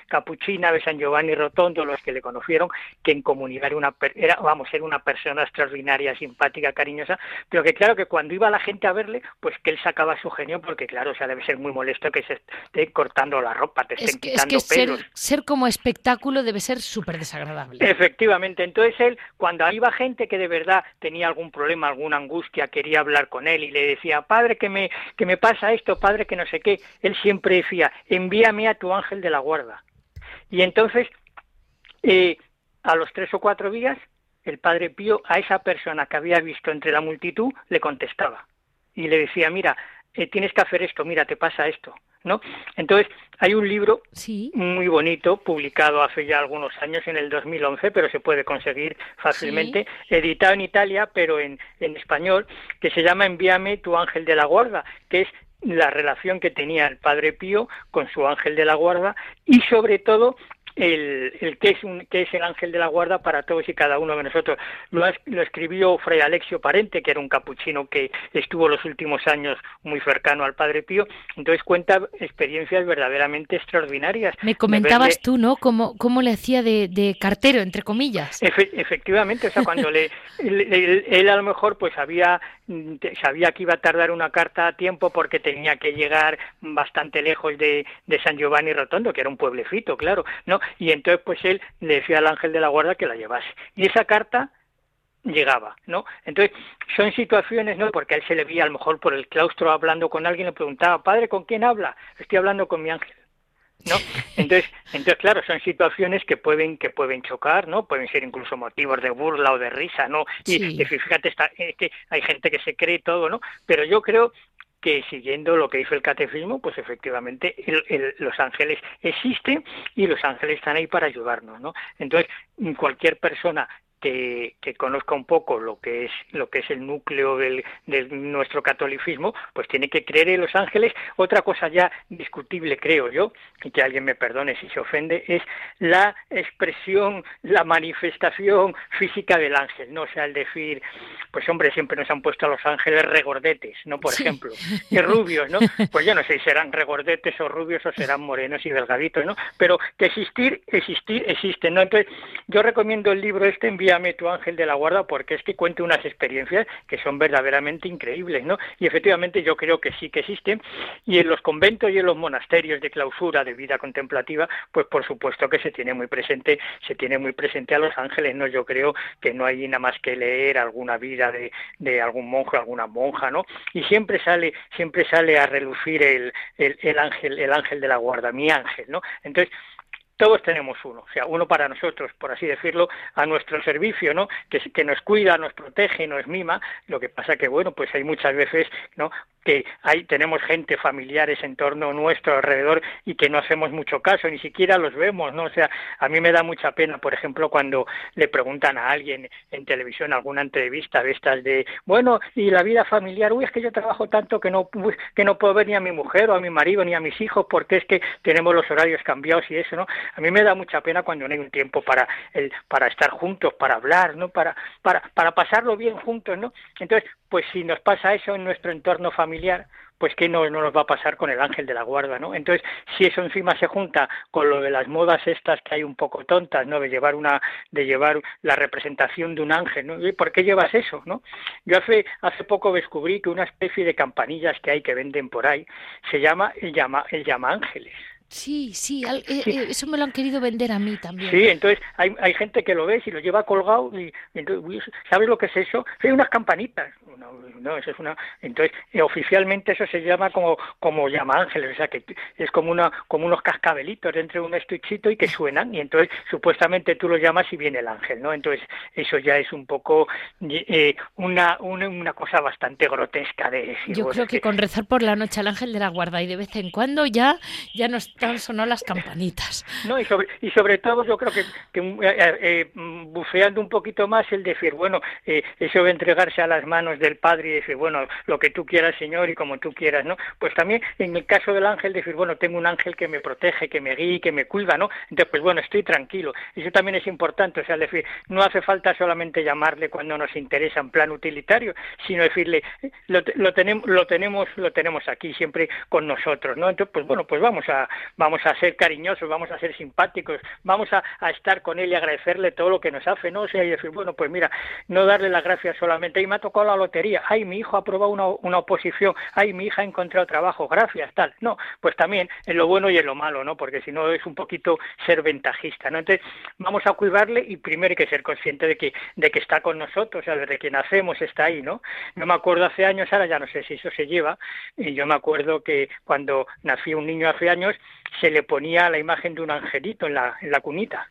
capuchina de San Giovanni Rotondo los que le conocieron que en comunidad era una era vamos, era una persona extraordinaria, simpática, cariñosa, pero que claro que cuando iba la gente a verle, pues que él sacaba su genio porque claro, o sea, debe ser muy molesto que se esté cortando la ropa, te Es que, es ser como espectáculo debe ser súper desagradable. Efectivamente, entonces él, cuando iba gente que de verdad tenía algún problema, alguna angustia, quería hablar con él y le decía, padre, que me, que me pasa esto, padre, que no sé qué, él siempre decía, envíame a tu ángel de la guarda. Y entonces, eh, a los tres o cuatro días, el padre Pío a esa persona que había visto entre la multitud le contestaba y le decía, mira, eh, tienes que hacer esto, mira, te pasa esto, ¿no? Entonces, hay un libro Sí. muy bonito, publicado hace ya algunos años, en el 2011, pero se puede conseguir fácilmente, editado en Italia, pero en, en español, que se llama Envíame tu ángel de la guarda, que es la relación que tenía el Padre Pío con su ángel de la guarda y sobre todo el, el que es un, que es el ángel de la guarda para todos y cada uno de nosotros. Lo, lo escribió Fray Alexio Parente, que era un capuchino que estuvo los últimos años muy cercano al Padre Pío. Entonces cuenta experiencias verdaderamente extraordinarias. Me de comentabas verle- tú, ¿no? Cómo, cómo le hacía de, de cartero, entre comillas. Efe- efectivamente, o sea, cuando le, él, a lo mejor pues había sabía que iba a tardar una carta a tiempo porque tenía que llegar bastante lejos de, de San Giovanni Rotondo, que era un pueblecito, claro, ¿no? Y entonces pues él le decía al ángel de la guarda que la llevase. Y esa carta llegaba, ¿no? Entonces, son situaciones, ¿no? Porque a él se le veía a lo mejor por el claustro hablando con alguien, le preguntaba, padre, ¿con quién habla? Estoy hablando con mi ángel. ¿no? Entonces, entonces claro, son situaciones que pueden que pueden chocar, ¿no? Pueden ser incluso motivos de burla o de risa, ¿no? Y, Sí. y fíjate, está, eh, que hay gente que se cree todo, ¿no? Pero yo creo que siguiendo lo que dice el catecismo, pues efectivamente el- el- los ángeles existen y los ángeles están ahí para ayudarnos, ¿no? Entonces, cualquier persona que, que conozca un poco lo que es lo que es el núcleo del, de nuestro catolicismo, pues tiene que creer en los ángeles. Otra cosa ya discutible, creo yo, y que alguien me perdone si se ofende, es la expresión, la manifestación física del ángel, ¿no? O sea, el decir, pues hombre, siempre nos han puesto a los ángeles regordetes, ¿no? Por Sí. ejemplo, y rubios, ¿no? Pues yo no sé si serán regordetes o rubios o serán morenos y delgaditos, ¿no? Pero que existir, existir, existen, ¿no? Entonces, yo recomiendo el libro este, envíame tu ángel de la guarda porque es que cuento unas experiencias que son verdaderamente increíbles, ¿no? Y efectivamente yo creo que sí que existen y en los conventos y en los monasterios de clausura de vida contemplativa, pues por supuesto que se tiene muy presente, se tiene muy presente a los ángeles, ¿no? Yo creo que no hay nada más que leer alguna vida de, de algún monje, alguna monja, ¿no? Y siempre sale, siempre sale a relucir el, el, el ángel, el ángel de la guarda, mi ángel, ¿no? Entonces, todos tenemos uno, o sea, uno para nosotros, por así decirlo, a nuestro servicio, ¿no? Que, que nos cuida, nos protege, nos mima. Lo que pasa que, bueno, pues hay muchas veces, ¿no? Que hay, tenemos gente, familiares en torno nuestro alrededor y que no hacemos mucho caso, ni siquiera los vemos, ¿no? O sea, a mí me da mucha pena, por ejemplo, cuando le preguntan a alguien en televisión alguna entrevista de estas de, bueno, y la vida familiar, uy, es que yo trabajo tanto que no, que no puedo ver ni a mi mujer o a mi marido ni a mis hijos porque es que tenemos los horarios cambiados y eso, ¿no? A mí me da mucha pena cuando no hay un tiempo para el, para estar juntos, para hablar, ¿no? Para, para, para pasarlo bien juntos, ¿no? Entonces, pues si nos pasa eso en nuestro entorno familiar, pues que no, no, nos va a pasar con el ángel de la guarda, ¿no? Entonces, si eso encima se junta con lo de las modas estas que hay un poco tontas, ¿no? De llevar una, de llevar la representación de un ángel, ¿no? ¿Y ¿Por qué llevas eso, no? Yo hace, hace poco descubrí que una especie de campanillas que hay que venden por ahí se llama el llama, el llama ángeles. Sí, sí, eh, eh, eso me lo han querido vender a mí también. Sí, entonces hay, hay gente que lo ve y lo lleva colgado y, entonces, ¿sabes lo que es eso? Hay unas campanitas, no, no, eso es una, entonces eh, oficialmente eso se llama como como llama ángeles, o sea que es como una como unos cascabelitos dentro de un estuchito y que suenan y entonces supuestamente tú lo llamas y viene el ángel, ¿no? Entonces eso ya es un poco una, una, una cosa bastante grotesca de decir. Yo creo que, con rezar por la noche al ángel de la guarda y de vez en cuando ya ya nos sonó las campanitas. No, y sobre, y sobre todo yo creo que, que eh, eh, eh, bufeando un poquito más el decir, bueno, eso de entregarse a las manos del Padre y decir, bueno, lo que tú quieras, Señor, y como tú quieras, ¿no? Pues también en el caso del ángel, decir, bueno, tengo un ángel que me protege, que me guíe, que me cuida, ¿no? Entonces, pues bueno, estoy tranquilo. Eso también es importante, o sea, decir, no hace falta solamente llamarle cuando nos interesa en plan utilitario, sino decirle, lo, lo tenemos, lo tenemos, lo tenemos aquí siempre con nosotros, ¿no? Entonces, pues bueno, pues vamos a, vamos a ser cariñosos, vamos a ser simpáticos, vamos a, estar con él y agradecerle todo lo que nos hace, ¿no? O sea, y decir, bueno, pues mira, no darle las gracias solamente, y me ha tocado la lotería, ay, mi hijo ha aprobado una, una oposición, ay, mi hija ha encontrado trabajo, gracias, tal. No, pues también en lo bueno y en lo malo, ¿no? Porque si no es un poquito ser ventajista, ¿no? Entonces, vamos a cuidarle y primero hay que ser consciente de que, de que está con nosotros, o sea, desde que nacemos está ahí, ¿no? Yo me acuerdo hace años, ahora ya no sé si eso se lleva, y yo me acuerdo que cuando nací un niño hace años, se le ponía la imagen de un angelito en la, en la cunita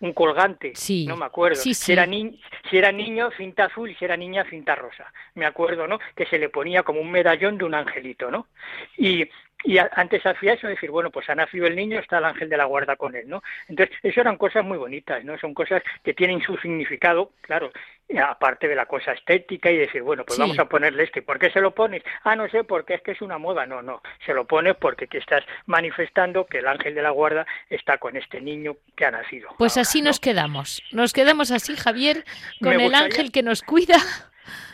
un colgante, sí, no me acuerdo. Sí, Si, era si era niño, cinta azul, y si era niña, cinta rosa. Me acuerdo, ¿no? Que se le ponía como un medallón de un angelito, ¿no? Y, y antes hacía eso, decir, bueno, pues ha nacido el niño, está el ángel de la guarda con él, ¿no? Entonces, eso eran cosas muy bonitas, ¿no? Son cosas que tienen su significado, claro, aparte de la cosa estética y decir, bueno, pues vamos a ponerle este. ¿Por qué se lo pones? Ah, no sé, porque es que es una moda. No, no, se lo pones porque que estás manifestando que el ángel de la guarda está con este niño que ha nacido. Pues así nos quedamos. Nos quedamos así, Javier, con el ángel que nos cuida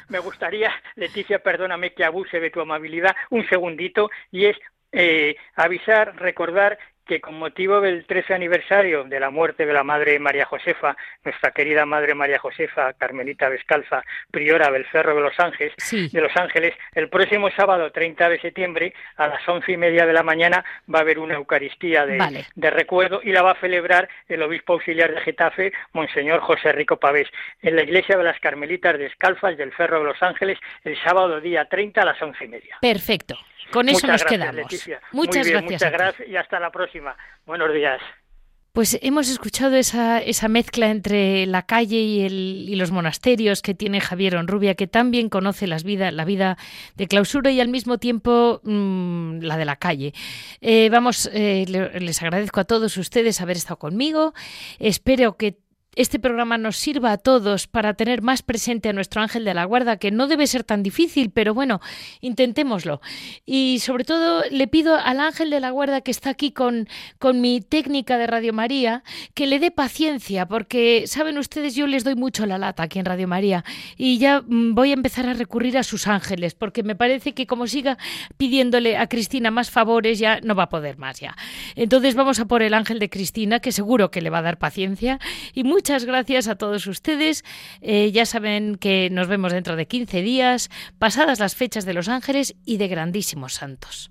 me gustaría, Leticia, perdóname que abuse de tu amabilidad, un segundito, y es eh, avisar, recordar que con motivo del 13 aniversario de la muerte de la Madre María Josefa, nuestra querida Madre María Josefa, Carmelita Descalza, priora del Cerro de los Ángeles, de Los Ángeles, el próximo sábado 30 de septiembre a las once y media de la mañana va a haber una Eucaristía de, de recuerdo y la va a celebrar el obispo auxiliar de Getafe, Monseñor José Rico Pavés, en la iglesia de las Carmelitas Descalzas del Cerro de los Ángeles el sábado día 30 a las once y media. Perfecto. Con eso nos quedamos. Muchas gracias. Muchas gracias y hasta la próxima. Buenos días. Pues hemos escuchado esa, esa mezcla entre la calle y, el, y, los monasterios que tiene Javier Onrubia, que también conoce las vida, la vida de clausura y al mismo tiempo mmm, la de la calle. Eh, vamos, eh, les agradezco a todos ustedes haber estado conmigo. Espero que este programa nos sirva a todos para tener más presente a nuestro ángel de la guarda, que no debe ser tan difícil, pero bueno, intentémoslo. Y sobre todo le pido al ángel de la guarda que está aquí con, con mi técnica de Radio María, que le dé paciencia, porque saben ustedes, yo les doy mucho la lata aquí en Radio María y ya mm, voy a empezar a recurrir a sus ángeles, porque me parece que como siga pidiéndole a Cristina más favores, ya no va a poder más ya. Entonces vamos a por el ángel de Cristina, que seguro que le va a dar paciencia y mucho Muchas gracias a todos ustedes. Eh, ya saben que nos vemos dentro de 15 días, pasadas las fechas de los ángeles y de grandísimos santos.